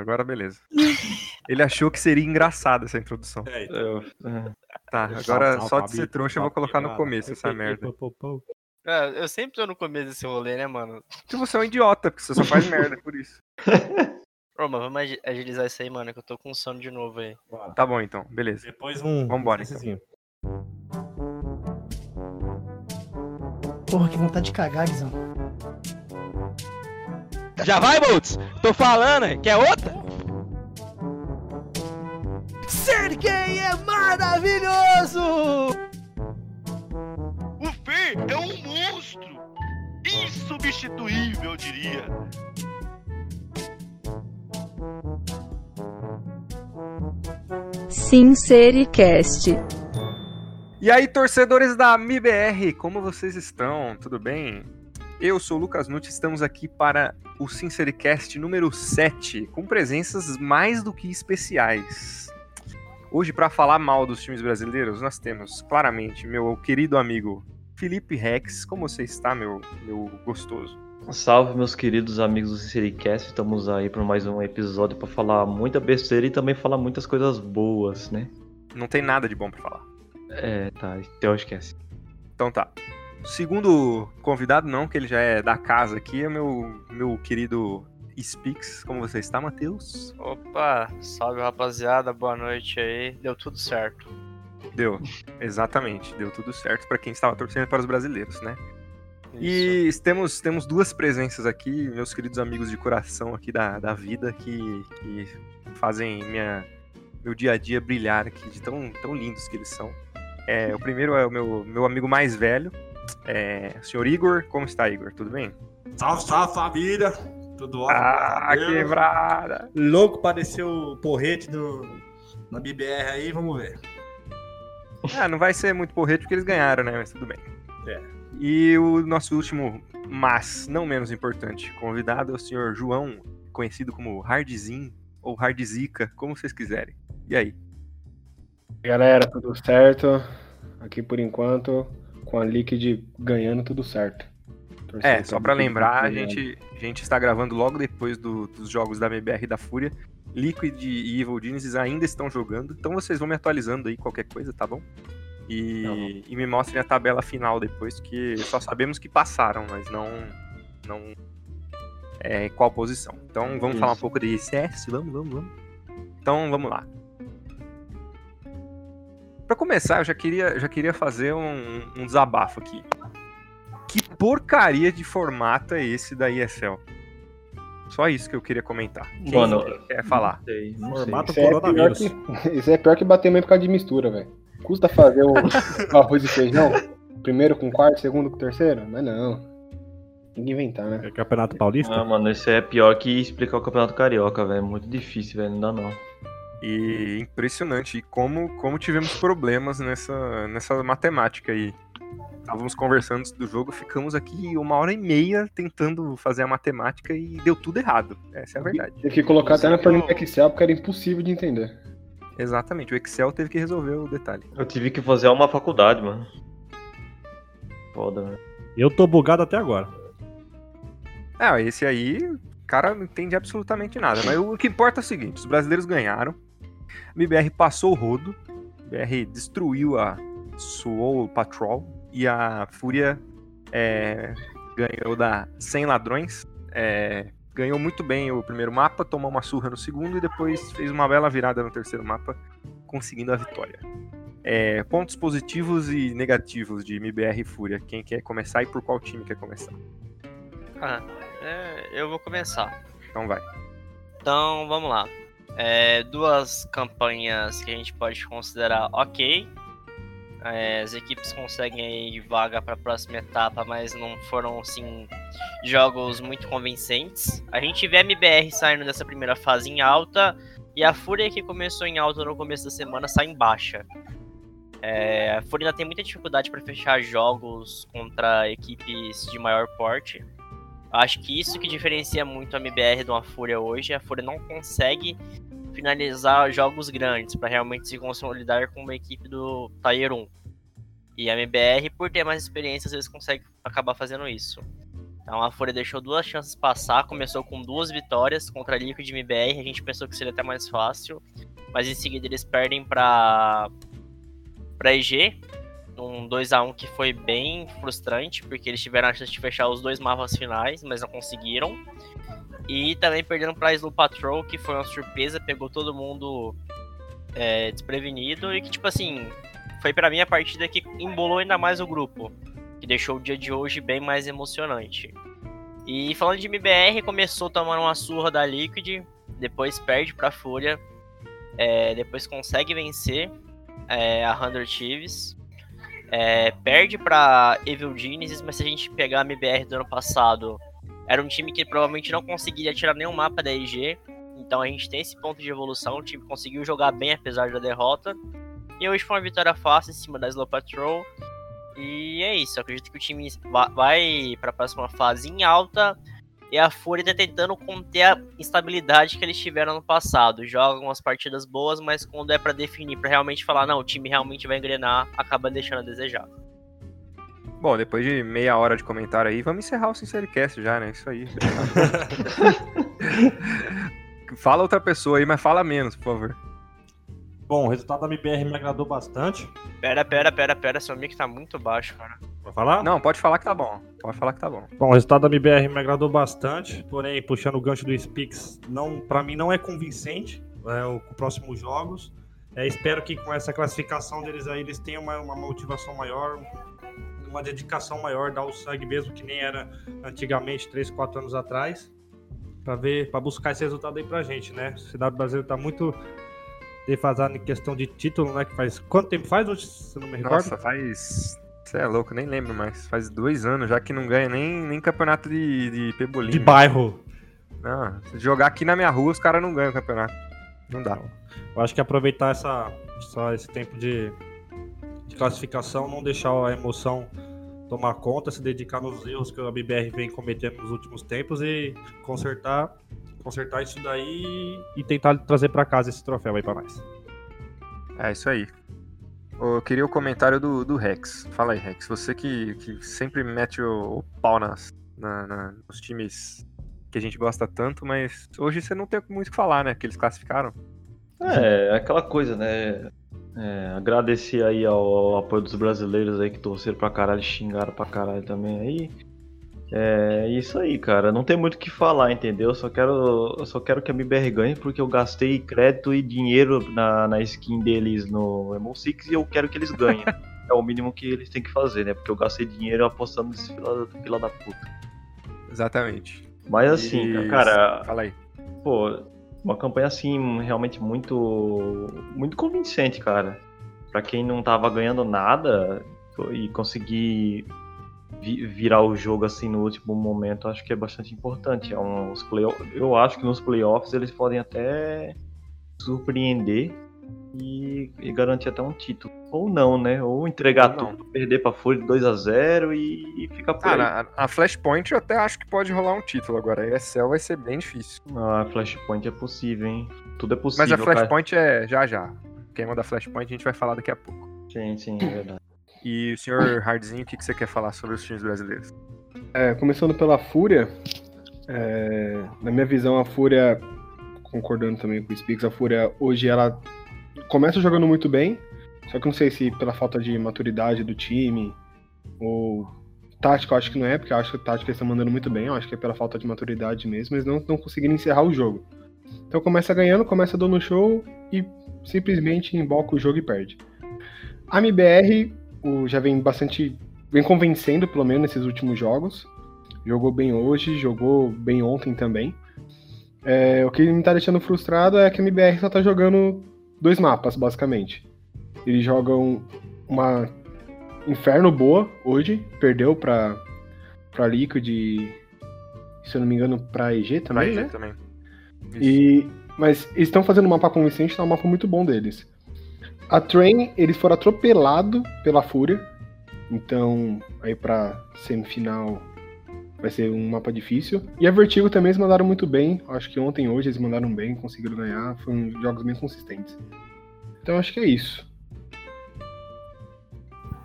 Agora beleza. Ele achou que seria engraçada essa introdução. É, então. Eu-. Tá, agora só de ser trouxa eu vou colocar no começo essa merda. É, eu sempre tô no começo desse rolê, né, mano? Que você é um idiota, porque você só faz merda por isso. Ô, mas vamos agi- agilizar isso aí, mano, que eu tô com sono de novo aí. Bora. Tá bom então, beleza. Depois um. Vambora, então. essezinho. Porra, que vontade de cagar, Guizão. Já vai, Boltz? Tô falando, hein? quer outra? Ser gay é maravilhoso! O Fê é um monstro! Insubstituível, eu diria. Sincericast. E aí, torcedores da MIBR, como vocês estão? Tudo bem? Eu sou o Lucas Nutti, estamos aqui para o Sincericast número 7, com presenças mais do que especiais. Hoje, para falar mal dos times brasileiros, nós temos claramente meu querido amigo Felipe Rex. Como você está, meu, meu gostoso? Salve, meus queridos amigos do Sincericast. Estamos aí para mais um episódio para falar muita besteira e também falar muitas coisas boas, né? Não tem nada de bom para falar. É, tá, então esquece. Então tá. Segundo convidado, não, que ele já é da casa aqui, é meu, meu querido Speaks. Como você está, Matheus? Opa, salve rapaziada, boa noite aí. Deu tudo certo. Deu, exatamente, deu tudo certo para quem estava torcendo para os brasileiros, né? Isso. E temos, temos duas presenças aqui, meus queridos amigos de coração aqui da, da vida, que, que fazem minha, meu dia a dia brilhar aqui, de tão, tão lindos que eles são. É, o primeiro é o meu, meu amigo mais velho, é, o senhor Igor. Como está, Igor? Tudo bem? Salve, salve, família. Tudo ótimo. Ah, quebrada! Louco pra descer o porrete do, na BBR aí, vamos ver. Ah, não vai ser muito porrete porque eles ganharam, né? Mas tudo bem. É. E o nosso último, mas não menos importante, convidado é o senhor João, conhecido como Hardzin ou Hardzica, como vocês quiserem. E aí? Galera, tudo certo? Aqui por enquanto, com a Liquid ganhando tudo certo. Torcendo É, só pra Liquid lembrar, a gente, a gente está gravando logo depois do- dos jogos da MBR e da Fúria. Liquid e Evil Geniuses ainda estão jogando, então vocês vão me atualizando aí qualquer coisa, tá bom? E, Tá e me mostrem a tabela final depois, que só sabemos que passaram, mas não, não é, qual posição. Então vamos falar um Isso. pouco de CS, vamos, vamos, vamos. Então vamos lá. Pra começar, eu já queria, já queria fazer um, um desabafo aqui. Que porcaria de formato é esse da ESL? Só isso que eu queria comentar. Quem Mano, quer falar? Não sei, não sei. Formato Isso é, pior coronavírus. que, isso é pior que bater mesmo por causa de mistura, velho. Custa fazer o, o arroz e feijão? Primeiro com quarto, segundo com terceiro? Mas não. Tem que inventar, né? É Campeonato Paulista? Ah, mano, esse é pior que explicar o Campeonato Carioca, velho. Muito difícil, velho. Não dá não. E impressionante. E como, como tivemos problemas nessa, nessa matemática aí. Estávamos conversando antes do jogo, ficamos aqui uma hora e meia tentando fazer a matemática e deu tudo errado. Essa é a verdade. Teve que colocar até na planilha Excel porque era impossível de entender. Exatamente. O Excel teve que resolver o detalhe. Eu tive que fazer uma faculdade, mano. Foda, velho. Eu tô bugado até agora. É, esse aí, o cara não entende absolutamente nada. Mas o que importa é o seguinte: os brasileiros ganharam. A MBR passou o rodo. A BR destruiu a Soul Patrol. E a Fúria é, ganhou da 100 Ladrões. É, ganhou muito bem o primeiro mapa, tomou uma surra no segundo e depois fez uma bela virada no terceiro mapa, conseguindo a vitória. É, pontos positivos e negativos de MBR e Fúria. Quem quer começar e por qual time quer começar? Ah, é, eu vou começar. Então vai. Então, vamos lá. É, duas campanhas que a gente pode considerar ok. É, as equipes conseguem vaga para a próxima etapa, mas não foram assim jogos muito convincentes. A gente vê a MBR saindo dessa primeira fase em alta e a Fúria que começou em alta no começo da semana sai em baixa. É, a Fúria ainda tem muita dificuldade para fechar jogos contra equipes de maior porte. Acho que isso que diferencia muito a MBR de uma Fúria hoje. A Fúria não consegue finalizar jogos grandes para realmente se consolidar com uma equipe do Tier 1. E a MBR, por ter mais experiência, às vezes consegue acabar fazendo isso. Então a Fúria deixou duas chances passar, começou com duas vitórias contra a Liquid e MBR, a gente pensou que seria até mais fácil, mas em seguida eles perdem para para EG, um 2 a 1 que foi bem frustrante, porque eles tiveram a chance de fechar os dois mapas finais, mas não conseguiram. E também perdendo para Slow Patrol, que foi uma surpresa, pegou todo mundo é, desprevenido e que tipo assim, foi para mim a partida que embolou ainda mais o grupo que deixou o dia de hoje bem mais emocionante. E falando de MBR, começou tomando uma surra da Liquid, depois perde pra Fúria, é, depois consegue vencer é, a 100 Thieves, é, perde pra Evil Genesis, mas se a gente pegar a MBR do ano passado, era um time que provavelmente não conseguiria tirar nenhum mapa da EG, então a gente tem esse ponto de evolução, o time conseguiu jogar bem apesar da derrota, e hoje foi uma vitória fácil em cima da Slow Patrol, e é isso, acredito que o time vai para a próxima fase em alta e a Fúria tá tentando conter a instabilidade que eles tiveram no passado. Jogam umas partidas boas, mas quando é para definir, para realmente falar, não, o time realmente vai engrenar, acaba deixando a desejar. Bom, depois de meia hora de comentário aí, vamos encerrar o Sincericast já, né? Isso aí. fala outra pessoa aí, mas fala menos, por favor. Bom, o resultado da MBR me agradou bastante. Pera, pera, pera, pera, seu mic tá muito baixo, cara. Vai falar? Não, pode falar que tá bom. Pode falar que tá bom. Bom, o resultado da MBR me agradou bastante, porém, puxando o gancho do Spix, não, para mim não é convincente é, o, os próximos jogos. É, espero que com essa classificação deles aí, eles tenham uma, uma motivação maior, uma dedicação maior, dar o sangue mesmo, que nem era antigamente, 3, 4 anos atrás, para ver, para buscar esse resultado aí pra gente, né? O CW Brasileiro tá muito defasado em questão de título, né? Que faz. Quanto tempo faz hoje? Se não me recordo? Nossa, faz. Você é louco, nem lembro mais. Faz dois anos já que não ganha nem, nem campeonato de, de pebolim. De bairro. Não, se jogar aqui na minha rua, os caras não ganham o campeonato. Não dá. Eu acho que aproveitar essa, esse tempo de, de classificação, não deixar a emoção tomar conta, se dedicar nos erros que a BBR vem cometendo nos últimos tempos e consertar consertar isso daí e tentar trazer para casa esse troféu aí para nós. É isso aí. Eu queria o comentário do, do Rex. Fala aí, Rex. Você que, que sempre mete o, o pau nas, na, na, nos times que a gente gosta tanto, mas hoje você não tem muito o que falar, né? Que eles classificaram. É, aquela coisa, né? É, agradecer aí ao, ao, apoio dos brasileiros aí que torceram pra caralho, xingaram pra caralho também aí. É isso aí, cara. Não tem muito o que falar, entendeu? Eu só quero, eu só quero que a MBR ganhe porque eu gastei crédito e dinheiro na, na skin deles no Emo Six e eu quero que eles ganhem. é o mínimo que eles têm que fazer, né? Porque eu gastei dinheiro apostando nesse fila, fila da puta. Exatamente. Mas assim, e... cara. Fala aí. Pô, uma campanha assim realmente muito muito convincente, cara. Para quem não tava ganhando nada e conseguir virar o jogo assim no último momento, acho que é bastante importante. É um, os play, eu acho que nos playoffs eles podem até surpreender e, e garantir até um título. Ou não, né? Ou entregar tudo, perder pra Fúria 2 a 0 e, e ficar por Cara, a, a, Flashpoint eu até acho que pode rolar um título agora. A ESL vai ser bem difícil. Ah, a Flashpoint é possível, hein? Tudo é possível. Mas a Flashpoint cara. é já já. Quem manda Flashpoint a gente vai falar daqui a pouco. Sim, sim, é verdade. E o senhor Hardzinho, o que, que você quer falar sobre os times brasileiros? É, começando pela Fúria, é, na minha visão, a Fúria, concordando também com o Spix, a Fúria hoje ela começa jogando muito bem, só que não sei se pela falta de maturidade do time ou tática, eu acho que não é, porque eu acho que a tática está mandando muito bem, eu acho que é pela falta de maturidade mesmo, eles não estão conseguindo encerrar o jogo. Então começa ganhando, começa dando show e simplesmente emboca o jogo e perde. A MBR o, já vem bastante. vem convencendo, pelo menos, nesses últimos jogos. Jogou bem hoje, jogou bem ontem também. É, o que me tá deixando frustrado é que a MBR só tá jogando dois mapas, basicamente. Eles jogam uma Inferno boa hoje, perdeu pra, pra Liquid se eu não me engano, pra EG também, pra EG né? também. E, mas eles estão fazendo um mapa convincente, tá um mapa muito bom deles. A Train, eles foram atropelados pela Fúria. Então, aí pra semifinal vai ser um mapa difícil. E a Vertigo também eles mandaram muito bem. Acho que ontem hoje eles mandaram bem, conseguiram ganhar. Foram jogos bem consistentes. Então acho que é isso.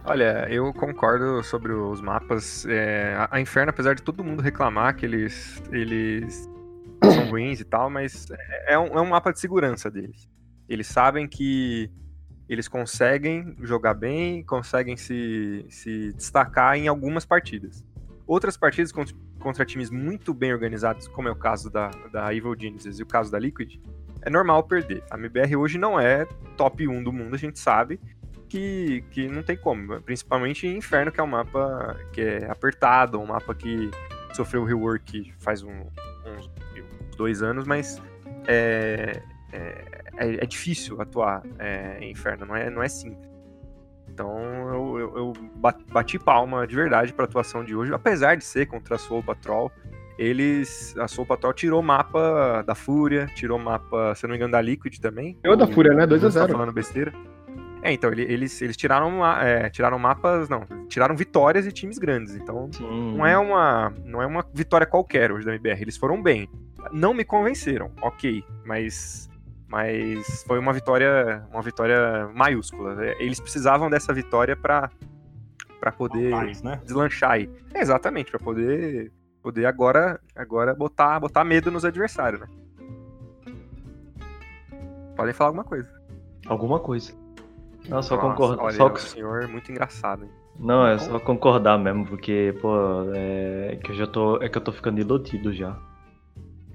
Olha, eu concordo sobre os mapas. É, a- Inferno, apesar de todo mundo reclamar que eles, eles são ruins e tal, mas é é um, é um mapa de segurança deles. Eles sabem que eles conseguem jogar bem, conseguem se, se destacar em algumas partidas. Outras partidas contra, contra times muito bem organizados, como é o caso da, da Evil Geniuses e o caso da Liquid, é normal perder. A MBR hoje não é top 1 do mundo, a gente sabe que, que não tem como. Principalmente Inferno, que é um mapa que é apertado, um mapa que sofreu rework faz um- uns, uns dois anos, mas é, é, é- é difícil atuar é, em Inferno, não é, não é simples. Então eu, eu- eu ba- bati palma de verdade para a atuação de hoje, apesar de ser contra a Soul Patrol. Eles. A Soul Patrol tirou o mapa da Fúria, tirou o mapa, se eu não me engano, da Liquid também. Ganhou da Fúria, né? o 2 a Gus tá 0. falando besteira. É, então, ele- eles, eles tiraram, é, tiraram mapas. Não, tiraram vitórias de times grandes. Então, Sim. não é uma, não é uma vitória qualquer hoje da MBR. Eles foram bem. Não me convenceram, ok, mas mas foi uma vitória, uma vitória maiúscula. Eles precisavam dessa vitória para para poder Mais, né? deslanchar aí. É, exatamente, para poder poder agora agora botar botar medo nos adversários, né? Podem falar alguma coisa. Alguma coisa. Não, só. Olha, Só... o senhor é muito engraçado. hein? Não, é só concordar mesmo, porque, pô, é que eu já tô. É que eu tô ficando iludido já.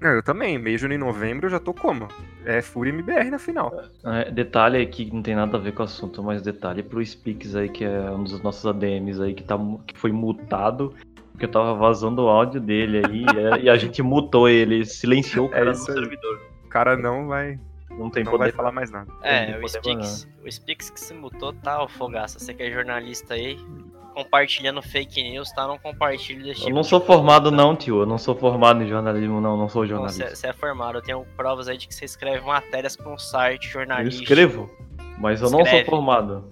Não, eu também. Mês de novembro eu já tô como? É Fúria MBR na final. É, detalhe aí que não tem nada a ver com o assunto, mas detalhe pro Speaks aí, que é um dos nossos ADMs aí, que, tá, que foi multado, porque tava vazando o áudio dele aí, e, e a gente mutou ele, silenciou o É cara no isso aí. servidor. O cara não vai, Não tem não poder vai falar mais nada. É, o Spix, o Spix que se mutou tá, ô Fogaça. Você que é jornalista aí, compartilhando fake news, tá? Não compartilhe desse Eu tipo não de sou coisa, formado tá? não, tio. Eu não sou formado em jornalismo, não. Não sou Não, jornalista. Você é formado, eu tenho provas aí de que você escreve matérias pra um site Eu jornalístico. escrevo, mas eu não sou Escreve. formado.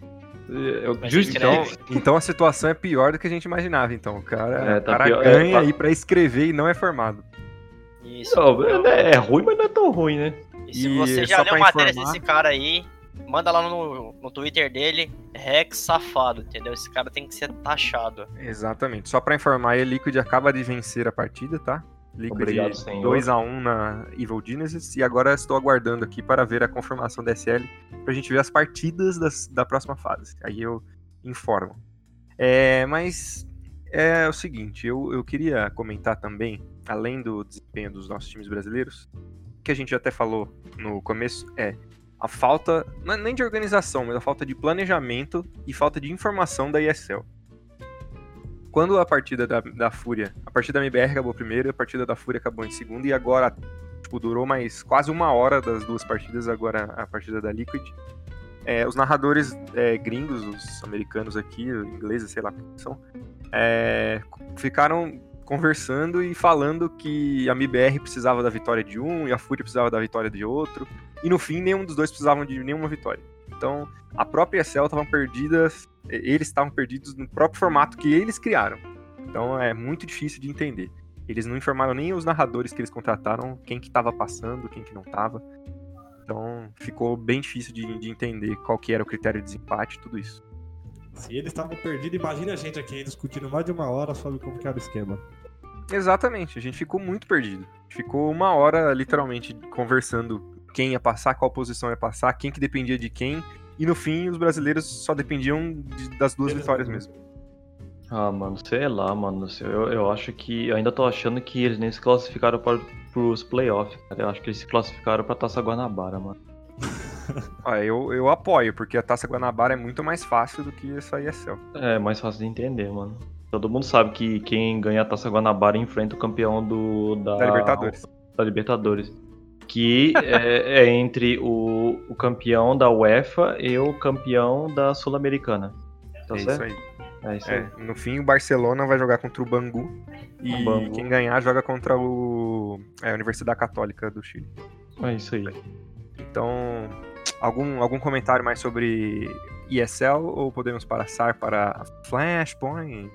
Eu, justo, escreve. então, Então a situação é pior do que a gente imaginava, então. O cara, É, o tá cara pior. É, ganha tá- aí pra escrever e não é formado. Isso. não, é, é ruim, mas não é tão ruim, né? E se E você já só leu matérias informar- desse cara aí, manda lá no, no Twitter dele, Rex Safado, entendeu? Esse cara tem que ser taxado. Exatamente. Só pra informar, a Liquid acaba de vencer a partida, tá? Liquid Obrigado, senhor. 2x1 na Evil Genesis. E agora estou aguardando aqui para ver a confirmação da SL, pra gente ver as partidas das- da próxima fase. Aí eu informo. É, mas é o seguinte, eu, eu queria comentar também, além do desempenho dos nossos times brasileiros, que a gente até falou no começo, é a falta, não é nem de organização, mas a falta de planejamento e falta de informação da ESL. Quando a partida da, da Fúria, a partida da MBR acabou primeiro, a partida da Fúria acabou em segundo, e agora, tipo, durou mais quase uma hora das duas partidas, agora a partida da Liquid. É, os narradores é, gringos, os americanos aqui, ingleses, sei lá quem são, é, ficaram conversando e falando que a MBR precisava da vitória de um e a Fúria precisava da vitória de outro. E no fim, nenhum dos dois precisavam de nenhuma vitória. Então, a própria ESL estavam perdidas, eles estavam perdidos no próprio formato que eles criaram. Então, é muito difícil de entender. Eles não informaram nem os narradores que eles contrataram quem que estava passando, quem que não estava. Então, ficou bem difícil de, de entender qual que era o critério de desempate, tudo isso. Se eles estavam perdidos, imagina a gente aqui discutindo mais de uma hora sobre como que era o esquema. Exatamente, a gente ficou muito perdido. Ficou uma hora, literalmente, conversando quem ia passar, qual posição ia passar, quem que dependia de quem. E no fim, os brasileiros só dependiam de- das duas vitórias mesmo. Ah, mano, sei lá, mano. Eu, eu acho que. Eu ainda tô achando que eles nem se classificaram para pros playoffs, cara. Eu acho que eles se classificaram pra Taça Guanabara, mano. Olha, eu, eu apoio, porque a Taça Guanabara é muito mais fácil do que essa ESL. É mais fácil de entender, mano. Todo mundo sabe que quem ganha a Taça Guanabara enfrenta o campeão do, da, Da Libertadores. da Libertadores. Que é, é entre o, o campeão da UEFA e o campeão da Sul-Americana. Tá é certo? isso aí. É isso aí. É, no fim, o Barcelona vai jogar contra o Bangu. E O Bangu. quem ganhar joga contra o, é, a Universidade Católica do Chile. É isso aí. Então, algum, algum comentário mais sobre ESL ou podemos passar para Flashpoint?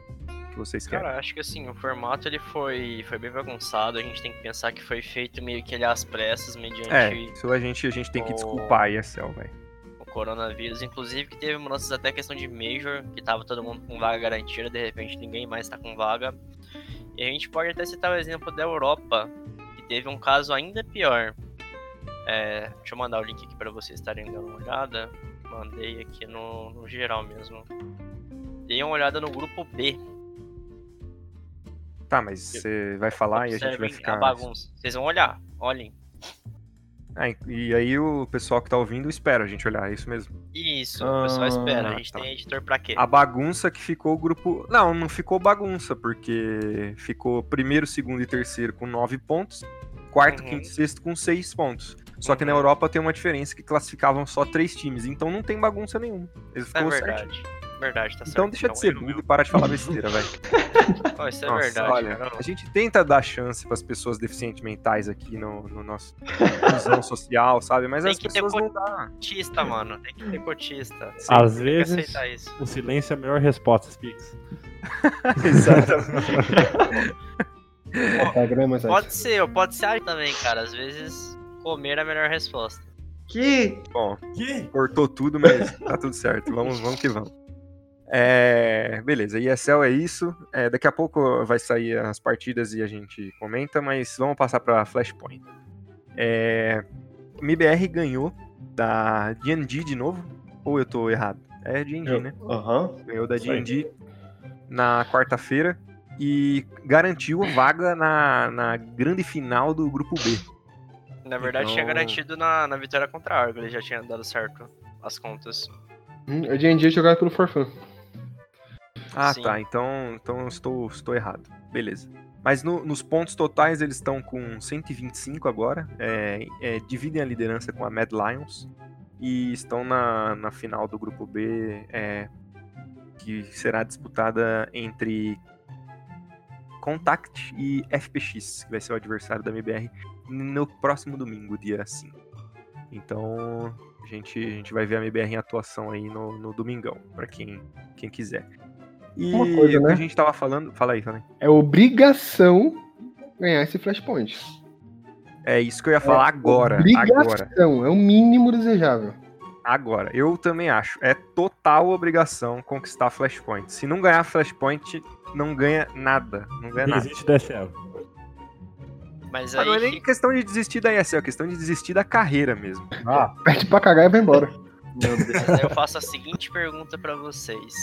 O que vocês querem? Cara, acho que assim, o formato ele foi, foi bem bagunçado. A gente tem que pensar que foi feito meio que ele às pressas, mediante É, isso a gente, a gente tem que o- desculpar a ESL, velho. coronavírus. Inclusive que teve mudanças até questão de Major, que tava todo mundo com vaga garantida, de repente ninguém mais tá com vaga. E a gente pode até citar o exemplo da Europa, que teve um caso ainda pior. É, deixa eu mandar o link aqui para vocês estarem dando uma olhada. Mandei aqui no, no geral mesmo. Dei uma olhada no grupo B. Tá, mas você vai falar e a gente vai ficar. a bagunça. Vocês vão olhar, olhem. Ah, e aí o pessoal que tá ouvindo espera a gente olhar, é isso mesmo. Isso, o pessoal espera. A gente tá. tem editor pra quê? A bagunça que ficou o grupo. Não, não ficou bagunça, porque ficou primeiro, segundo e terceiro com nove pontos, quarto, Uhum. quinto e sexto com seis pontos. Só que na Uhum. Europa tem uma diferença que classificavam só três times, então não tem bagunça nenhuma. Eles É ficou verdade. certinho. Verdade, tá Então certo. deixa de ser erro burro e para de falar besteira, velho. isso é Nossa, verdade. olha, cara. a gente tenta dar chance para as pessoas deficientes mentais aqui no, no nosso inclusão social, sabe? Mas Tem as que ter pessoas não dá. Cotista, mano. Tem que ter cotista. Às Tem que vezes, aceitar isso. o silêncio é a melhor resposta, Spix. Exatamente. Pode ser, pode ser aí também, cara. Às vezes, comer é a melhor resposta. Que? Bom, Que? cortou tudo, mas tá tudo certo. Vamos, vamos que vamos. É, beleza, ESL é isso. É, daqui a pouco vai sair as partidas e a gente comenta, mas vamos passar para Flashpoint. É, MBR ganhou da D&D de novo? Ou eu tô errado? É D&D, né? Aham. Ganhou da. D&D na quarta-feira e garantiu vaga na, na grande final do grupo B. Na verdade, tinha Então- garantido na, na vitória contra a Argo. Ele já tinha dado certo as contas. Hum, Hoje em dia jogado pelo Forfã. Ah, Sim. tá. Então, então eu estou, estou errado. Beleza. Mas no- nos pontos totais eles estão com 125 agora. É, é, dividem a liderança com a Mad Lions. E estão na, na final do grupo B, é, que será disputada entre Contact e FPX, que vai ser o adversário da MBR no próximo domingo, dia 5. Então, a gente, a gente vai ver a MBR em atuação aí no, no domingão, pra quem, quem quiser. E Uma coisa, o que né? a gente tava falando. Fala aí, fala aí. É obrigação ganhar esse Flashpoint. É isso que eu ia falar agora. Obrigação. Agora. É o mínimo desejável. Agora. Eu também acho. É total obrigação conquistar Flashpoint. Se não ganhar Flashpoint, não ganha nada. Não ganha nada. Existe da SL. Mas Ah, aí. não é nem questão de desistir da ESL, é questão de desistir da carreira mesmo. Ah, Pede pra cagar e vai embora. Meu Deus. Mas aí eu faço a seguinte pergunta pra vocês.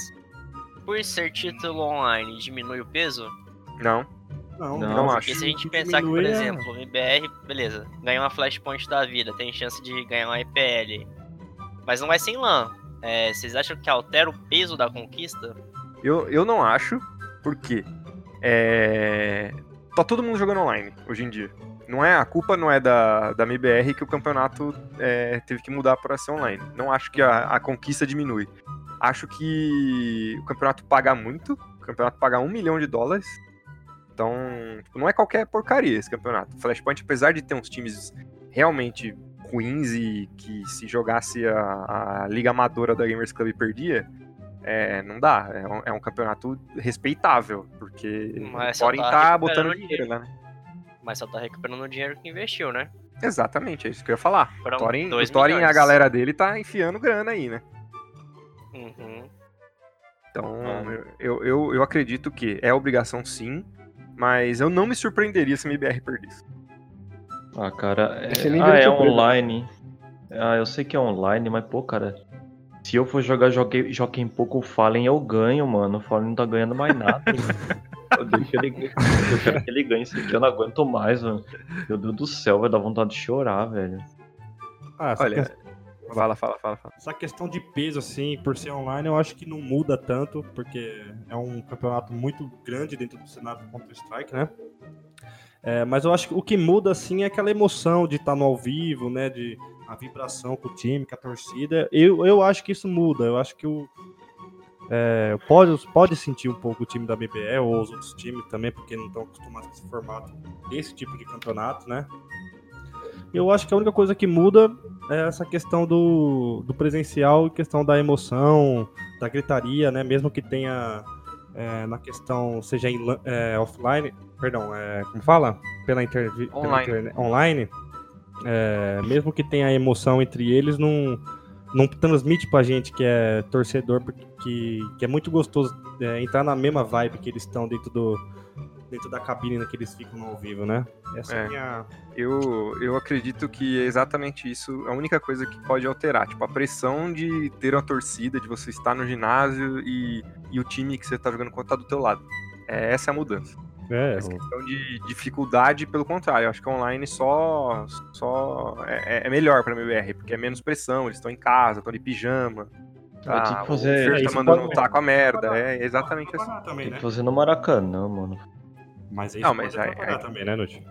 Por ser título online, diminui o peso? Não, não, Não, não acho. Porque se a gente pensar que, por é- exemplo, o MBR, beleza, ganha uma flashpoint da vida, tem chance de ganhar uma IPL. Mas não vai sem LAN. É, vocês acham que altera o peso da conquista? eu, eu não acho, porque é, tá todo mundo jogando online hoje em dia. Não é, a culpa não é da, da MBR que o campeonato é, teve que mudar para ser online. Não acho que a, a conquista diminui. Acho que o campeonato paga muito. O campeonato paga um milhão de dólares. Então, tipo, não é qualquer porcaria esse campeonato. Flashpoint, apesar de ter uns times realmente ruins e que se jogasse a, a Liga Amadora da Gamers Club perdia, é, não dá. É um, é um campeonato respeitável, porque Mas tá recuperando botando dinheiro. lá, né? Mas só tá recuperando o dinheiro que investiu, né? Exatamente, é isso que eu ia falar. Foram O Thorin, dois o Thorin e a galera dele tá enfiando grana aí, né? Uhum. Então, Ah. eu, eu, eu acredito que é obrigação sim, mas eu não me surpreenderia se a MBR perdesse. Ah, cara. É... Nível Ah, é online. Ah, eu sei que é online, mas, pô, cara. Se eu for jogar Joguei, joguei pouco o Fallen, eu ganho, mano. O Fallen não tá ganhando mais nada. eu, deixo ele, eu quero que ele ganhe esse aqui, eu não aguento mais, mano. Meu Deus do céu, vai dar vontade de chorar, velho. Ah, Olha, que- fala, fala, fala, fala. essa questão de peso, assim, por ser online, eu acho que não muda tanto, porque é um campeonato muito grande dentro do cenário do Counter-Strike, né? É, mas eu acho que o que muda, assim, é aquela emoção de estar no ao vivo, né? De a vibração com o time, com a torcida. Eu, eu acho que isso muda. Eu acho que o. É, pode, pode sentir um pouco o time da BBE ou os outros times também, porque não estão acostumados com esse formato desse tipo de campeonato, né? Eu acho que a única coisa que muda é essa questão do, do presencial e questão da emoção, da gritaria, né? Mesmo que tenha é, na questão, seja em, é, offline, perdão, é, como fala? Pela, pela Online. online, é, mesmo que tenha emoção entre eles, não, não transmite pra gente que é torcedor, porque que, que é muito gostoso é, entrar na mesma vibe que eles estão dentro do dentro da cabine que eles ficam no ao vivo, né? Essa é, É. a minha. Eu, eu acredito que é exatamente isso a única coisa que pode alterar. Tipo, a pressão de ter uma torcida, de você estar no ginásio e, e o time que você tá jogando contra tá do teu lado. É, essa é a mudança. É, Essa questão de dificuldade, pelo contrário, eu acho que online só, só é, é melhor pra MBR, porque é menos pressão, eles estão em casa, estão de pijama. Ah, tinha que fazer- o Fer é, tá mandando pode- tá com a merda, é exatamente assim. Também, Tem né? que fazer no Maracanã, mano. Mas aí Não, isso mas pode aí- atrapalhar aí- também, né, Nuti?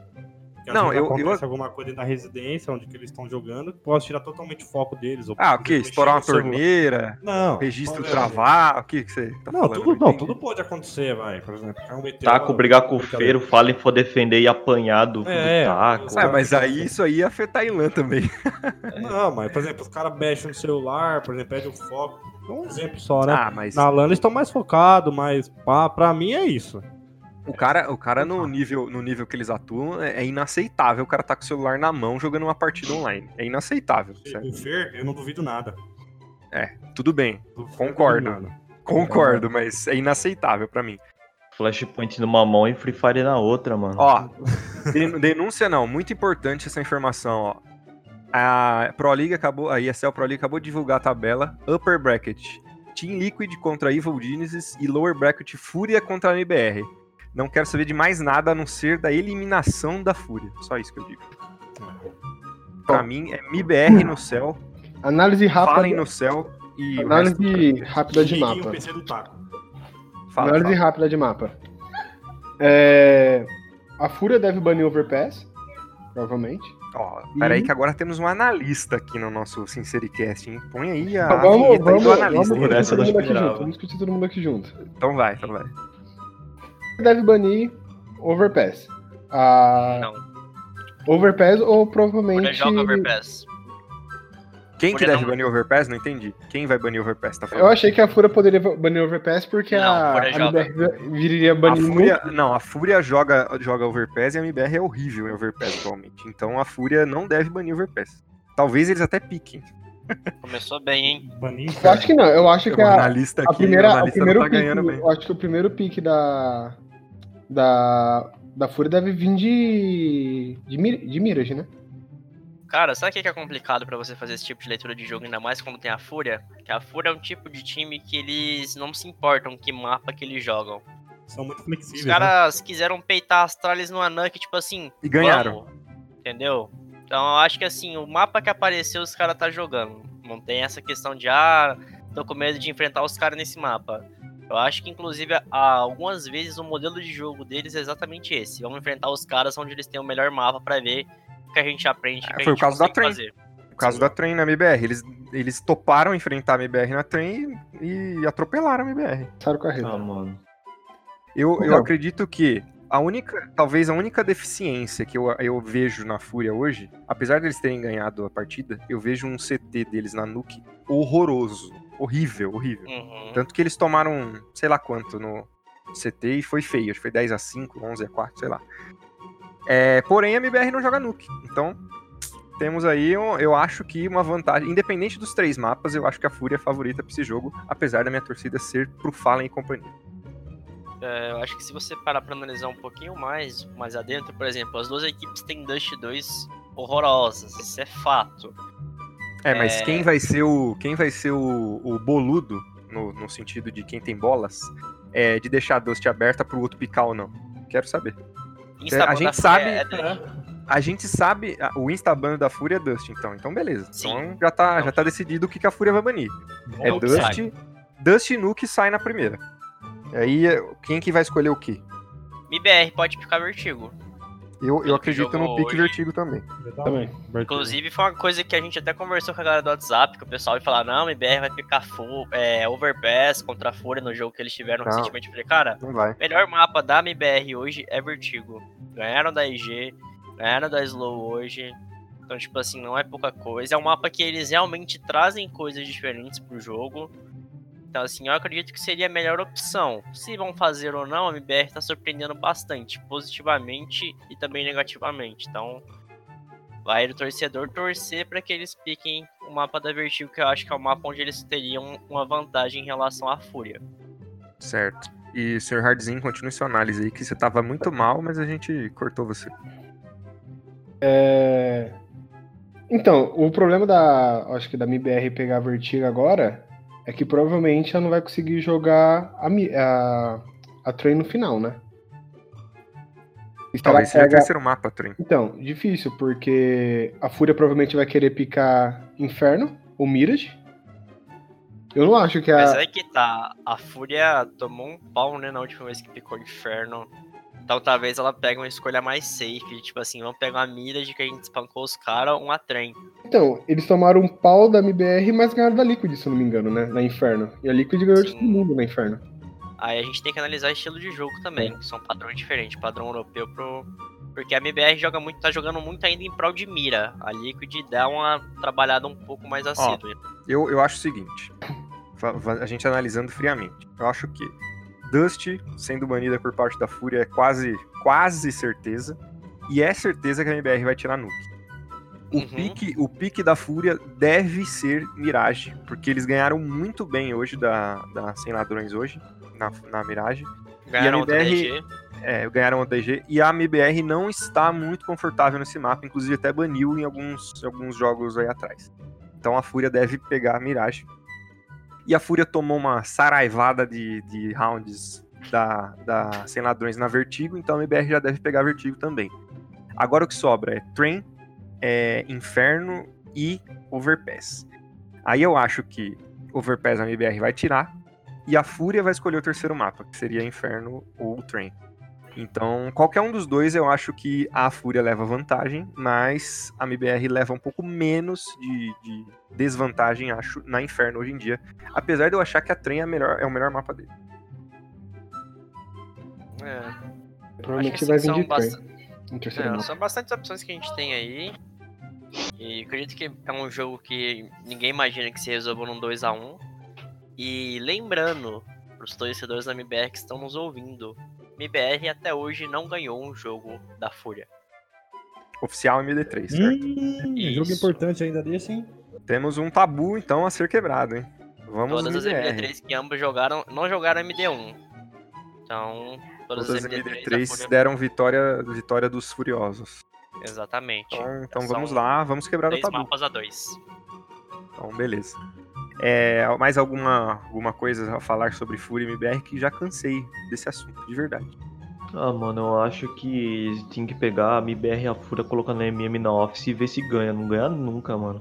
Porque Não, eu- eu- acontece alguma coisa na residência onde que eles estão jogando, que pode tirar totalmente o foco deles. ou Ah, o que? Estourar uma torneira, Não. registro pode- travar, o que, que você tá Não, falando? tudo, não, tudo pode acontecer, vai. Por exemplo, cai um meteoro, Taco, brigar com o feiro, Fallen for defender e apanhar do, do É, taco. os Ah, mas aí isso aí ia afetar a Ilan também. Não, mas, por exemplo, os caras mexem no celular, por exemplo, perde o foco. É um exemplo só, né? Ah, mas Na LAN eles estão mais focados, mas pá, pra mim é isso. O cara, o cara no, nível, no nível que eles atuam é é inaceitável o cara tá com o celular na mão jogando uma partida online. É inaceitável. certo? O Fer, eu não duvido nada. Tudo bem, Concordo. duvido concordo, mas é inaceitável pra mim. Flashpoint numa mão e Free Fire na outra, mano. Ó, den- denúncia não, muito importante essa informação, ó. A Pro League acabou, a ESL Pro League acabou de divulgar a tabela Upper Bracket. Team Liquid contra Evil Genesis e Lower Bracket Fúria contra a MBR. Não quero saber de mais nada a não ser da eliminação da Fúria. Só isso que eu digo. Pra mim é MBR no céu, Análise rápida. Fallen no céu e Análise rápida de mapa. Fala, Análise fala. rápida de mapa. É, A Fúria deve banir Overpass, provavelmente. Ó, peraí Uhum. que agora temos um analista aqui no nosso Sincericast, hein? Põe aí a Vamos, vinheta aí vamos, do vamos, analista. aqui esperava. junto. Vamos discutir todo mundo aqui junto. Então vai, então vai. Deve banir Overpass. A Não, Overpass ou Fúria provavelmente. joga Overpass. Quem que deve não- banir Overpass? Não entendi. Quem vai banir Overpass? Tá Eu falando? achei que a Fúria poderia banir Overpass porque Não, a, a. MBR viria A banir Fúria, não, a Fúria joga, joga Overpass e a MBR é horrível em Overpass atualmente. Então a Fúria não deve banir Overpass. Talvez eles até piquem. Começou bem, hein? Banir. Eu acho que não, eu acho que a, a aqui, primeira, o primeiro não tá pique, ganhando bem. eu acho que o primeiro pique da da da Fúria deve vir de de, Mir- de Mirage, né? Cara, sabe o que é complicado pra você fazer esse tipo de leitura de jogo, ainda mais quando tem a Fúria? Que a Fúria é um tipo de time que eles não se importam que mapa que eles jogam. São muito Os flexíveis. né? caras quiseram peitar as Astralis no Anuck, tipo assim. E ganharam. vamos, entendeu? Então eu acho que assim, o mapa que apareceu, os caras tá jogando. Não tem essa questão de, ah, tô com medo de enfrentar os caras nesse mapa. Eu acho que, inclusive, há algumas vezes o modelo de jogo deles é exatamente esse. Vamos enfrentar os caras onde eles têm o melhor mapa pra ver o que a gente aprende. o que a É, foi o caso da Train. fazer. O caso da Train na MBR. Eles, eles toparam enfrentar a MBR na Train e, e atropelaram a MBR. Passaram carreta. Ah, mano. Eu, eu acredito que a única, talvez a única deficiência que eu, eu vejo na Fúria hoje, apesar deles terem ganhado a partida, eu vejo um CT deles na Nuke horroroso. Horrível, horrível. Uhum. Tanto que eles tomaram, sei lá quanto no CT e foi feio. Acho que foi 10 a 5 11 a 4 sei lá. É, porém, a MBR não joga Nuke. Então, temos aí, eu acho que uma vantagem. Independente dos três mapas, eu acho que a Fúria é a favorita pra esse jogo, apesar da minha torcida ser pro Fallen e companhia. É, eu acho que se você parar pra analisar um pouquinho mais, mais adentro, por exemplo, as duas equipes têm Dust 2 horrorosas, isso é fato. É, mas É. quem vai ser o. Quem vai ser o, o boludo, no, no sentido de quem tem bolas, é de deixar a Dust aberta pro outro picar ou não? Quero saber. Instaban a gente sabe- é. A gente sabe. O Instaban da Fúria é Dust, então. Então, beleza. Sim. Então já tá, Não. já tá decidido o que, que a Fúria vai banir. É Não Dust. sai. Dust e Nuke sai na primeira. E aí, é- quem que vai escolher o quê? MBR pode picar vertigo. Eu, eu acredito no pique hoje. vertigo também. Também. Inclusive, foi uma coisa que a gente até conversou com a galera do WhatsApp, que o pessoal ia falar, não, MBR vai picar full, é, Overpass contra a Fúria no jogo que eles tiveram Não. recentemente. Eu falei, cara, o melhor mapa da MBR hoje é Vertigo. Ganharam da IG, ganharam da Slow hoje. Então, tipo assim, não é pouca coisa. É um mapa que eles realmente trazem coisas diferentes pro jogo. Então, assim, eu acredito que seria a melhor opção. Se vão fazer ou não, a MBR tá surpreendendo bastante, positivamente e também negativamente. Então, vai do torcedor torcer para que eles piquem o mapa da Vertigo, que eu acho que é o mapa onde eles teriam uma vantagem em relação à Fúria. Certo. E, Sr. Hardzinho, continue sua análise aí, que você tava muito mal, mas a gente cortou você. É... Então, o problema da, acho que da MBR pegar a Vertigo agora é que provavelmente ela não vai conseguir jogar a, a, a Train no final, né? Talvez seja o pega- terceiro mapa, Trem. Então, difícil, porque a Fúria provavelmente vai querer picar Inferno ou Mirage. Eu não acho que a. Mas é que tá, a Fúria tomou um pau, né, na última vez que picou Inferno. Então talvez ela pegue uma escolha mais safe, tipo assim, vamos pegar uma Mirage que a gente espancou os caras, uma trem. Então, eles tomaram um pau da MBR, mas ganharam da Liquid, se eu não me engano, né? Na Inferno. E a Liquid ganhou de Sim. todo mundo na Inferno. Aí a gente tem que analisar estilo de jogo também, que são padrões diferentes, padrão europeu pro. Porque a MBR joga muito, tá jogando muito ainda em prol de mira. A Liquid dá uma trabalhada um pouco mais assídua. Eu, eu acho o seguinte, a gente analisando friamente, eu acho que Dust sendo banida por parte da Fúria é quase, quase certeza, e é certeza que a MBR vai tirar Nuke. O, Uhum. pique, o pique da Fúria deve ser Mirage, porque eles ganharam muito bem hoje da, da Sem Ladrões hoje, na, na Mirage. Ganharam a MBR DG. É, ganharam o DG e a MBR não está muito confortável nesse mapa, inclusive até baniu em alguns, em alguns jogos aí atrás. Então a Fúria deve pegar a Mirage. E a Fúria tomou uma saraivada de, de rounds da, da Sem Ladrões na Vertigo, então a MBR já deve pegar Vertigo também. Agora o que sobra é Train, é Inferno e Overpass. Aí eu acho que Overpass a MBR vai tirar e a Fúria vai escolher o terceiro mapa, que seria Inferno ou Train. Então, qualquer um dos dois, eu acho que a Fúria leva vantagem, mas a MBR leva um pouco menos de, de desvantagem, acho, na Inferno hoje em dia. Apesar de eu achar que a Trem é, melhor, é o melhor mapa dele. É. Provavelmente vai vir são de bast- É, são bastantes opções que a gente tem aí. E acredito que é um jogo que ninguém imagina que se resolva num 2x1. E lembrando, pros torcedores da MBR que estão nos ouvindo, MBR até hoje não ganhou um jogo da Fúria. Oficial MD3, certo? Hum, jogo importante ainda desse, hein? Temos um tabu, então, a ser quebrado, hein? Vamos Todas as MBR. MD3 que ambos jogaram, não jogaram MD1. Então, todas, Todas as as MD3, da MD3 Fúria- deram vitória, vitória dos Furiosos. Exatamente. Então, então vamos lá, vamos quebrar o tabu. mapas a dois. Então, beleza. É, mais alguma, alguma coisa a falar sobre Fúria e MBR que já cansei desse assunto, de verdade. Ah, mano, eu acho que tem que pegar a MBR e a Fúria, colocar na MM na Office e ver se ganha. Não ganha nunca, mano.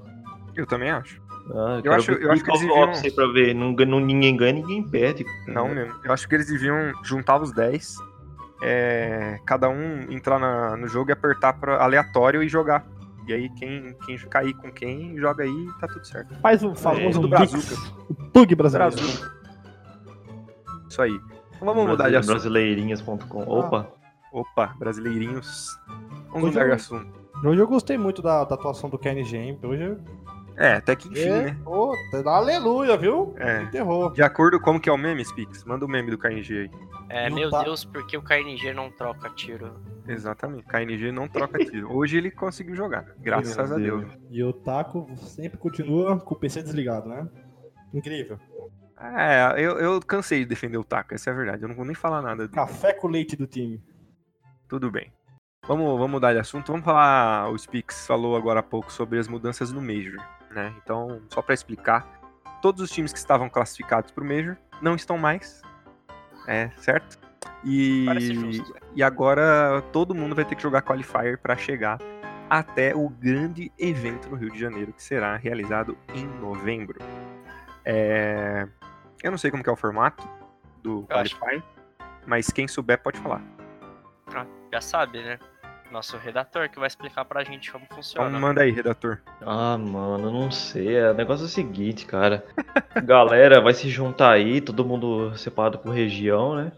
Eu também acho. Ah, Eu quero acho- eu acho que eles qual deviam- Office pra ver. Não, ganha- não- ninguém ganha, ninguém perde. Não mesmo. Eu acho que eles deviam juntar os 10, é, cada um entrar na- no jogo e apertar pra aleatório e jogar. E aí quem, quem cair com quem, joga aí e tá tudo certo. Faz o famoso do Pix, Brazuca. o Pug brasileiro. Brazuca. Isso aí. Então vamos mudar de assunto. Brasileirinhas.com. Opa. Opa, brasileirinhos. Vamos Hoje mudar de eu- assunto. Hoje eu gostei muito da, da atuação do KNG, hoje eu... É, até que enfim, é, né? Pô, dá aleluia, viu? É. Enterrou. De acordo com como que é o meme, Spix? Manda o meme do KNG aí. É, Não meu tá- Deus, porque o KNG não troca tiro? Exatamente. KNG não troca tiro. Hoje ele conseguiu jogar. Graças a Deus. E o Taco sempre continua com o PC desligado, né? Incrível. É, eu, eu cansei de defender o Taco, essa é a verdade. Eu não vou nem falar nada dele. Café com leite do time. Tudo bem. Vamos, vamos mudar de assunto. Vamos falar. O Spix falou agora há pouco sobre as mudanças no Major. Né? Então, só para explicar, todos os times que estavam classificados para o Major não estão mais. É, certo? E, e agora todo mundo vai ter que jogar Qualifier para chegar até o grande evento no Rio de Janeiro, que será realizado em novembro. É, Eu não sei como é o formato do Eu acho- Qualifier, mas quem souber pode falar. Ah, já sabe, né? Nosso redator que vai explicar pra gente como funciona. Então manda aí, redator. Ah, mano, não sei. É, O negócio é o seguinte, cara. Galera vai se juntar aí, todo mundo separado por região, né?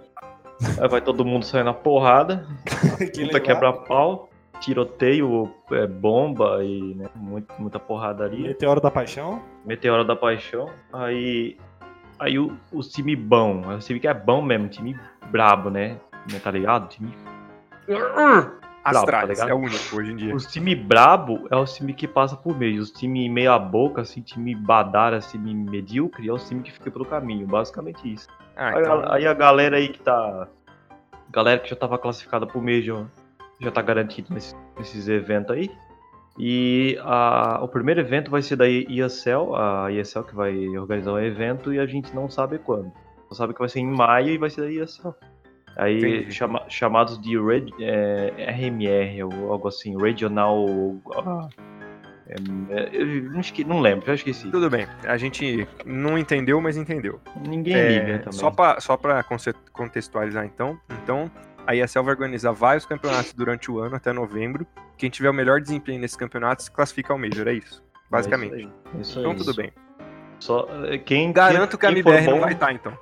Aí vai todo mundo sair na porrada, que luta quebra-pau, tiroteio, é, bomba e né, muito, muita porradaria. Meteoro da Paixão. Meteoro da Paixão. Aí. Aí o, o time bom, o time que é bom mesmo, time brabo, né? Né, Tá ligado? Time. Brabo, tá é o único hoje em dia. Os time brabo é o time que passa por meio. Os time meia boca, assim, time badara, time medíocre, é o time que fica pelo caminho. Basicamente isso. Ah, Aí, então, a- aí a galera aí que tá. Galera que já tava classificada pro Major já tá garantido nesses, nesses eventos aí. E a- o primeiro evento vai ser da ESL, a ESL que vai organizar o evento e a gente não sabe quando. Só sabe que vai ser em maio e vai ser da ESL. Aí chama- chamados de Reg- é, RMR ou algo assim, Regional. ah, é, é, eu acho que- não lembro, já esqueci. tudo bem. A gente não entendeu, mas entendeu. Ninguém É, liga também. Só pra, só pra contextualizar então, então a ESL vai organizar vários campeonatos durante o ano, até novembro. Quem tiver o melhor desempenho nesses campeonatos classifica ao Major, é isso. Basicamente. É isso aí, isso então tudo bem. Só, é, quem, Garanto que a quem MBR não vai estar, então.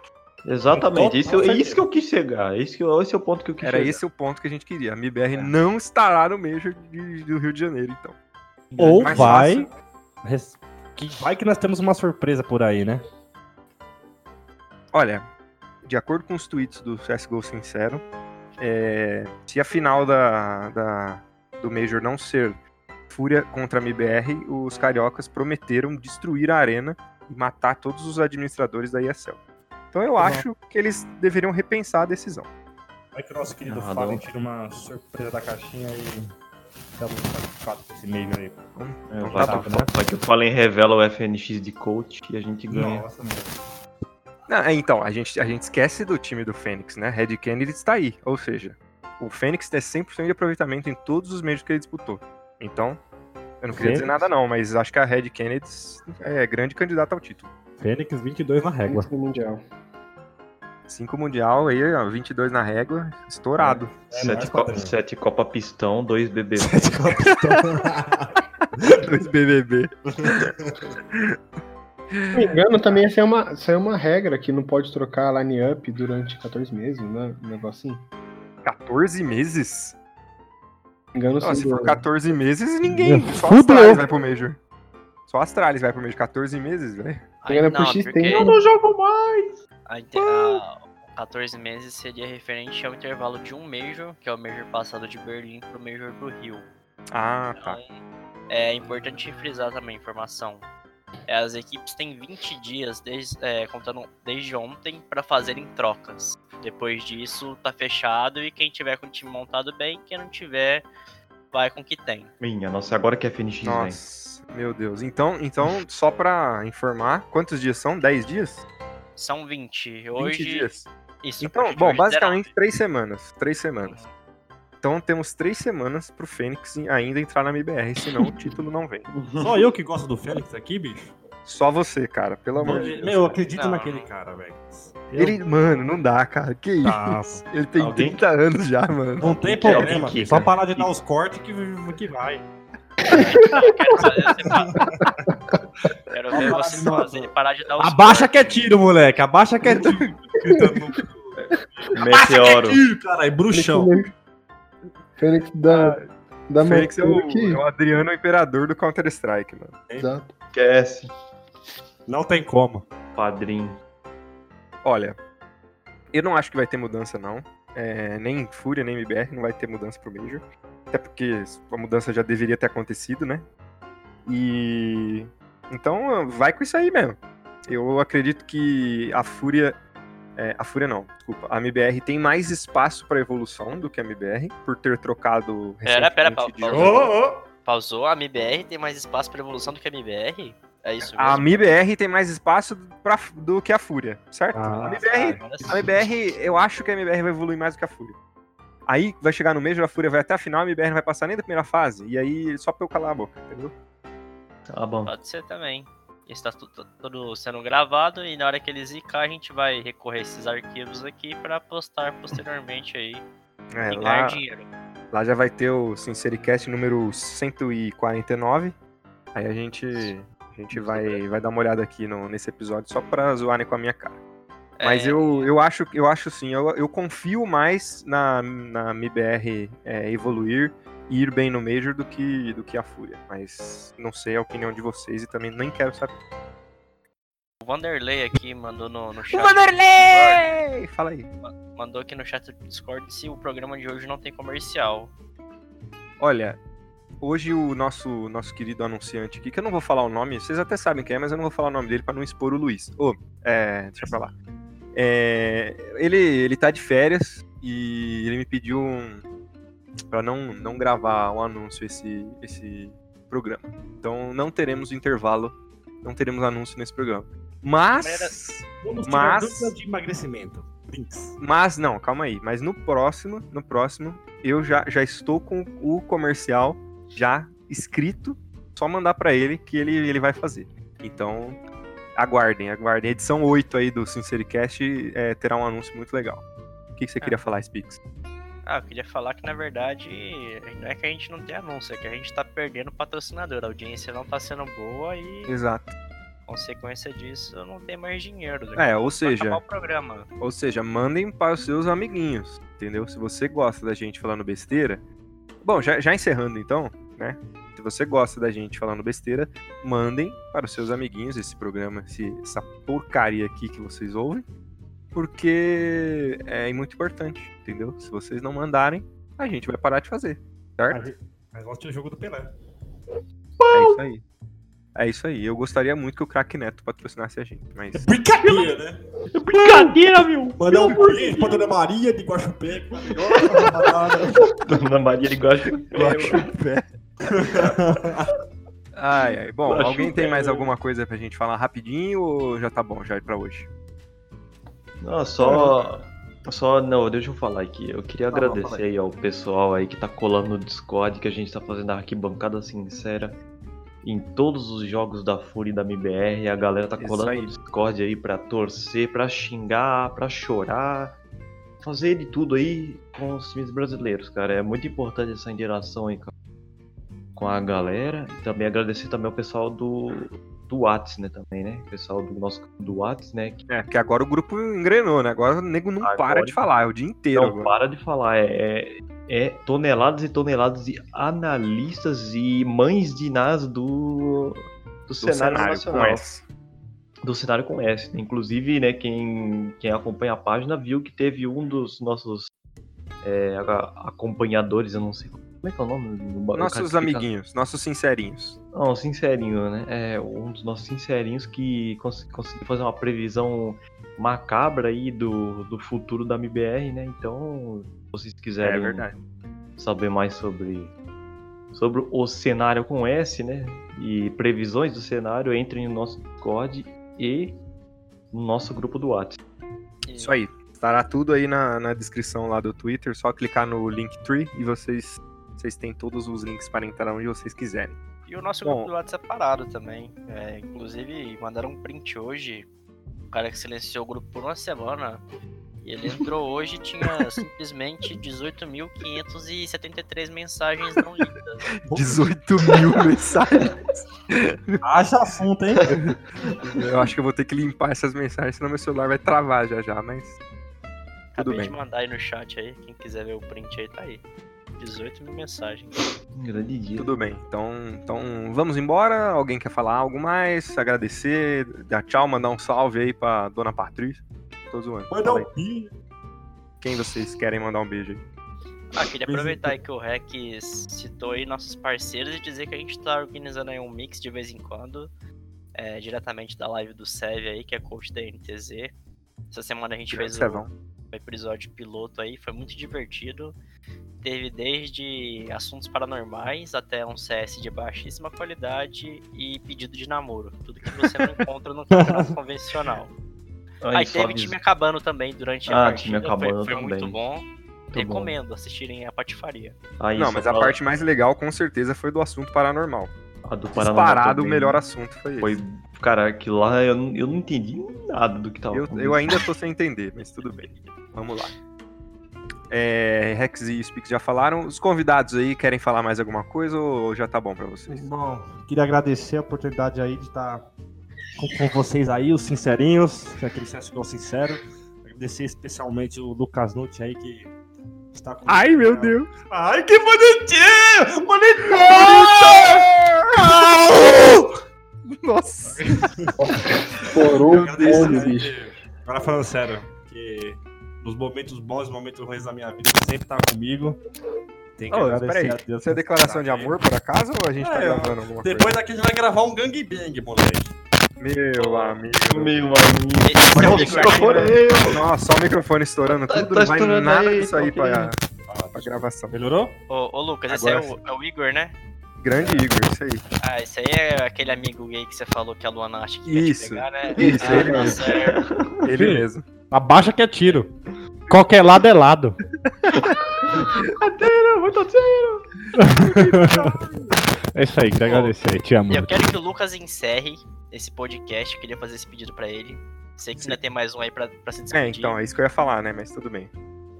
Exatamente, Com isso, é isso que eu quis chegar. Esse, que- esse é o ponto que eu quis Era chegar. esse o ponto que a gente queria. A MBR não estará no Major de- do Rio de Janeiro, então. Ou Mais vai. res- Que vai que nós temos uma surpresa por aí, né? Olha, de acordo com os tweets do CSGO Sincero, é, se a final da, da- do Major não ser Fúria contra a MBR, os cariocas prometeram destruir a arena e matar todos os administradores da ESL. Então eu acho que eles deveriam repensar a decisão. Vai que o nosso querido Ah, Fallen não. tira uma surpresa da caixinha e satisfeitos com esse meio aí. É, Então vai, tá que, bom. vai que o Fallen revela o FNX de coach e a gente ganha. Nossa. Não, é, então, a gente, a gente esquece do time do Fênix, né? Red Kennedy está aí. Ou seja, o Fênix tem 100% de aproveitamento em todos os meios que ele disputou. Então, eu não queria dizer Fênix? nada não, mas acho que a Red Kennedy é grande candidata ao título. Fênix 22 na régua. no Mundial. 5 Mundial, aí, ó, 22 na régua, estourado. É, sete, nós, co- padrinho. sete Copa Pistão, dois BB. Dois BBB. Se não me engano, também essa é uma, essa é uma regra que não pode trocar a line-up durante 14 meses, né? Um negócio assim. 14 meses? Engano, Não, sim, se for do- 14 meses, ninguém. Só Fudeu. Astralis vai pro Major. Só Astralis vai pro Major. 14 meses, velho. Por não, X porque Eu não jogo mais! a inte- a- 14 meses seria referente ao intervalo de um Major, que é o Major passado de Berlim pro Major do Rio. Ah, tá. Então, é importante frisar também a informação. É, as equipes têm 20 dias, desde, é, contando desde ontem, para fazerem trocas. Depois disso, tá fechado e quem tiver com o time montado bem, quem não tiver, vai com o que tem. Minha, nossa, agora que é FNX. Nossa, meu Deus. Então, então, só pra informar, quantos dias são? 10 dias? São 20. 20 Hoje. dias. Isso, Então, bom, basicamente três semanas. Três semanas. Então temos três semanas pro Fênix ainda entrar na MBR, senão o título não vem. Só eu que gosto do Fênix aqui, bicho. Só você, cara, pelo amor de Deus. Meu, eu acredito Não. naquele cara, velho. Eu- Ele, mano, não dá, cara. Que Tá, isso? Ele tem Alguém- 30 anos já, mano. Não tem problema, que-. Só parar de dar os cortes que, que vai. Quero ver você fazer, parar de dar os Abaixa que é tiro, moleque. Abaixa que é tiro. Abaixa que é Meteoro. tiro, caralho. Bruxão. Fênix da. Da Fênix é o, aqui. é o Adriano Imperador do Counter-Strike, mano. Exato. Esquece. Não tem como. Padrinho. Olha, eu não acho que vai ter mudança, não. É, nem Fúria, nem MBR não vai ter mudança pro Major. Até porque a mudança já deveria ter acontecido, né? E. Então, vai com isso aí mesmo. Eu acredito que a Fúria. é, a Fúria não, desculpa. A MBR tem mais espaço para evolução do que a MBR, por ter trocado. Pera, pera, de pausa. jogador. Pausou, a MBR tem mais espaço para evolução do que a MBR? É isso mesmo? A MBR tem mais espaço pra, do que a Fúria, certo? Ah, a MBR. A MBR, eu acho que a MBR vai evoluir mais do que a Fúria. Aí vai chegar no Major, a Fúria vai até a final, a MBR não vai passar nem da primeira fase. E aí, só pra eu calar a boca, entendeu? Tá bom. Pode ser também. Isso tá tudo, tudo sendo gravado e na hora que ele zicar a gente vai recorrer a esses arquivos aqui para postar posteriormente aí É, e ganhar lá, dinheiro. lá já vai ter o Sincericast número 149. Aí a gente, a gente vai, vai dar uma olhada aqui no, nesse episódio só pra zoarem com a minha cara. Mas É, eu, eu acho eu acho sim, eu, eu confio mais na, na MBR é, evoluir e ir bem no Major do que, do que a Fúria. Mas não sei a opinião de vocês e também nem quero saber. O Vanderlei aqui mandou no, no chat. O Vanderlei! Fala aí. Mandou aqui no chat do Discord se o programa de hoje não tem comercial. Olha, hoje o nosso, nosso querido anunciante aqui, que eu não vou falar o nome, vocês até sabem quem é, mas eu não vou falar o nome dele pra não expor o Luiz. Ô, é, deixa pra lá. É, ele, ele tá de férias e ele me pediu um, pra não, não gravar um anúncio esse, esse programa. Então não teremos intervalo, não teremos anúncio nesse programa. Mas. Vamos tirar Mas- dúvidas de emagrecimento. Mas não, calma aí. Mas no próximo, no próximo, eu já, já estou com o comercial já escrito. Só mandar pra ele que ele, ele vai fazer. Então, aguardem, aguardem. Edição 8 aí do Sincericast é, terá um anúncio muito legal. O que, que você queria falar, Spix? Ah, eu queria falar que na verdade não é que a gente não tem anúncio, é que a gente tá perdendo patrocinador. A audiência não tá sendo boa e, Exato. consequência disso, não tem mais dinheiro. É, ou seja, o programa. Ou seja, mandem para os seus amiguinhos, entendeu? Se você gosta da gente falando besteira. Bom, já, já encerrando então, né? Se você gosta da gente falando besteira, mandem para os seus amiguinhos esse programa, esse- essa porcaria aqui que vocês ouvem, porque é muito importante, entendeu? Se vocês não mandarem, a gente vai parar de fazer, certo? Mas volte o jogo do Pelé. É isso aí. É isso aí. Eu gostaria muito que o Crack Neto patrocinasse a gente, mas. Brincadeira, né? Brincadeira, meu! Mandar um beijo pra Dona Maria de Guaxupé. Dona Maria de Guaxupé. Ai, ai. Bom, Guaxupé. alguém tem mais alguma coisa pra gente falar rapidinho ou já tá bom já pra hoje? Não, só. Só, não, deixa eu falar aqui. Eu queria Tá bom, agradecer fala aí. ao pessoal aí que tá colando no Discord, que a gente tá fazendo a arquibancada sincera em todos os jogos da Fúria e da MBR. A galera tá colando aí. no Discord aí pra torcer, pra xingar, pra chorar, fazer de tudo aí com os times brasileiros, cara. É muito importante essa interação aí com a- com a galera. E também agradecer também ao pessoal do, do Whats, né, também, né? O pessoal do nosso do Whats, né? Que É, porque agora o grupo engrenou, né? Agora o nego não Agora- para de falar, é o dia inteiro não agora. para de falar. É, é, é toneladas e toneladas de analistas e mães de nas do, do, Do cenário, cenário nacional. com S. Do cenário com S. né? Inclusive, né, quem, quem acompanha a página viu que teve um dos nossos é, acompanhadores, eu não sei como é que é o nome do Nossos amiguinhos, nossos sincerinhos. Não, sincerinho, né? É um dos nossos sincerinhos que cons conseguiu fazer uma previsão macabra aí do, do futuro da MBR, né? Então, se vocês É quiserem verdade. saber mais sobre, sobre o cenário com S, né? E previsões do cenário, entrem no nosso Discord e no nosso grupo do WhatsApp. Isso aí. Estará tudo aí na, na descrição lá do Twitter, só clicar no Linktree e vocês, vocês têm todos os links para entrar onde vocês quiserem. E o nosso Bom. grupo do WhatsApp é parado também. É, inclusive, mandaram um print hoje. O cara que silenciou o grupo por uma semana. E ele entrou hoje e tinha simplesmente 18.573 mensagens não lidas. 18 mil mensagens. Haja assunto, hein? Eu acho que eu vou ter que limpar essas mensagens, senão meu celular vai travar já já, mas. Tudo Acabei bem. de mandar aí no chat aí. Quem quiser ver o print aí, tá aí. 18 mil mensagens. Um grande dia. Tudo bem. Então, então vamos embora. Alguém quer falar algo mais? Agradecer, dar tchau, mandar um salve aí pra dona Patrícia. Tô zoando. Manda Fala um pi. Quem vocês querem mandar um beijo aí? Ah, queria aproveitar aí que o Rec citou aí nossos parceiros e dizer que a gente tá organizando aí um mix de vez em quando, é, diretamente da live do Sev aí, que é coach da NTZ. Essa semana a gente Grande fez o episódio piloto aí, foi muito divertido. Teve desde assuntos paranormais até um CS de baixíssima qualidade e pedido de namoro. Tudo que você não encontra no campeonato convencional. Aí, Aí teve time acabando também durante Ah, a partida. time acabando foi, foi muito bom. Muito bom. Recomendo assistirem a patifaria. Aí, Não, mas a parte mais legal com certeza foi do assunto paranormal. a do Paraná Disparado o melhor assunto foi esse. Foi, cara, aquilo lá eu, não- eu não entendi nada do que tava Eu, acontecendo. eu ainda tô sem entender, mas tudo bem. Vamos lá. É, Rex e Spix já falaram. Os convidados aí querem falar mais alguma coisa ou já tá bom pra vocês? Bom, queria agradecer a oportunidade aí de estar com, com vocês aí, os sincerinhos, que é aquele senso sincero. Agradecer especialmente o Lucas Nutti aí que está com Ai, meu Deus! Ai, que bonitinho! Bonitão! Nossa! Porou bicho. Agora falando sério, que nos momentos bons e momentos ruins da minha vida, sempre tá comigo. Tem que Ô, agradecer peraí, a Deus. isso é declaração de amor, por acaso, ou a gente tá É, eu- gravando alguma Depois daqui a gente vai gravar um gangbang, moleque. coisa? Meu amigo. Meu amigo. Olha é o microfone. Nossa, só o microfone estourando Tá- tudo, tá não vai estourando nada aí, disso aí tá ok. pra, pra gravação. Melhorou? Ô, ô, Lucas, esse é Agora o, é o Igor, né? Grande Igor, isso aí. Ah, esse aí é aquele amigo gay que você falou que a Luana acha que Isso, te pegar, né? isso, ah, ele tá mesmo. Ele mesmo. Abaixa que é tiro. Qualquer lado é lado. Muito tiro. É isso aí, queria agradecer aí. Te amo. Eu quero que o Lucas encerre esse podcast. Eu queria fazer esse pedido pra ele. Sei que ainda tem mais um aí pra, pra se É, despedir. então, é isso que eu ia falar, né? Mas tudo bem.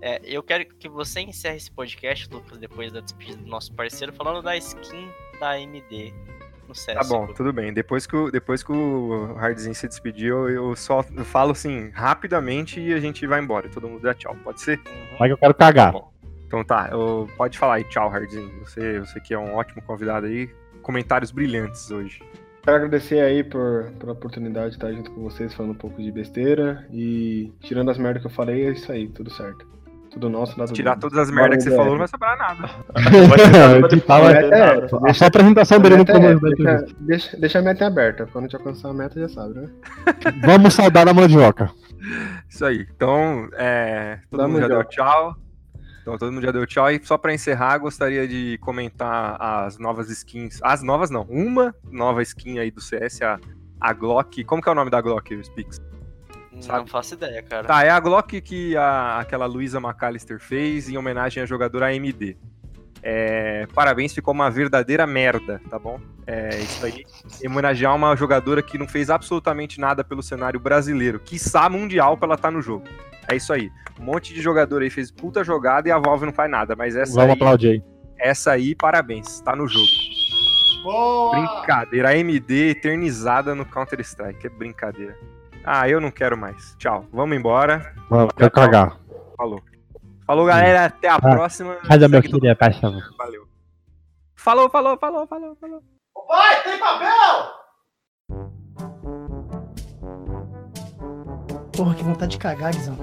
É, eu quero que você encerre esse podcast, Lucas, depois da despedida do nosso parceiro, falando da skin da AMD no. Tá bom, tudo bem. Depois que o, depois que o Hardzinho se despediu, eu só eu falo assim, rapidamente e a gente vai embora. Todo mundo dá tchau. Pode ser? Uhum. Mas eu quero cagar. Então tá, eu- pode falar aí, tchau, Hardzinho. Você, você que é um ótimo convidado aí. Comentários brilhantes hoje. Quero agradecer aí por, pela oportunidade de estar junto com vocês falando um pouco de besteira. E tirando as merdas que eu falei, é isso aí, tudo certo. Tudo nosso, nada Tirar do- todas as merdas que você falou, não vai sobrar nada. É, Só a apresentação dele no começo da deixa, deixa, deixa a meta aberta. Quando a gente alcançar a meta, já sabe, né? Vamos saudar a mandioca. Isso aí. Então, é, todo Dá mundo já deu tchau. Então, todo mundo já deu tchau. E só pra encerrar, gostaria de comentar as novas skins. As novas não. Uma nova skin aí do CS, a, a Glock. Como que é o nome da Glock, Spix? Não sabe? faço ideia, cara. Tá, é a Glock que a- aquela Luisa McAllister fez em homenagem à jogadora AMD. É, parabéns, ficou uma verdadeira merda, tá bom? É isso aí. Homenagear uma jogadora que não fez absolutamente nada pelo cenário brasileiro, quiçá mundial pra ela estar no jogo. É isso aí. Um monte de jogador aí fez puta jogada e a Valve não faz nada, mas essa Vamos aí, aplaudir aí. essa aí, parabéns, tá no jogo. Boa! Brincadeira, AMD eternizada no Counter-Strike, é brincadeira. Ah, eu não quero mais. Tchau, vamos embora. Vamos, quero cagar. Falou. Falou, galera. Até a próxima. Faz a meu querido, paixão. Valeu. Falou, falou, falou, falou, falou. Vai, tem papel! Porra, que vontade de cagar, Guizão.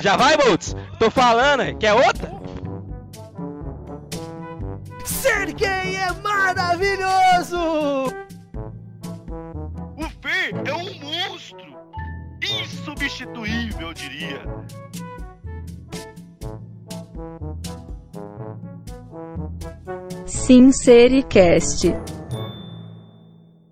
Já vai, Boltz? Tô falando, hein? quer outra? Ser gay é maravilhoso! É um monstro! Insubstituível, eu diria. Sincericast.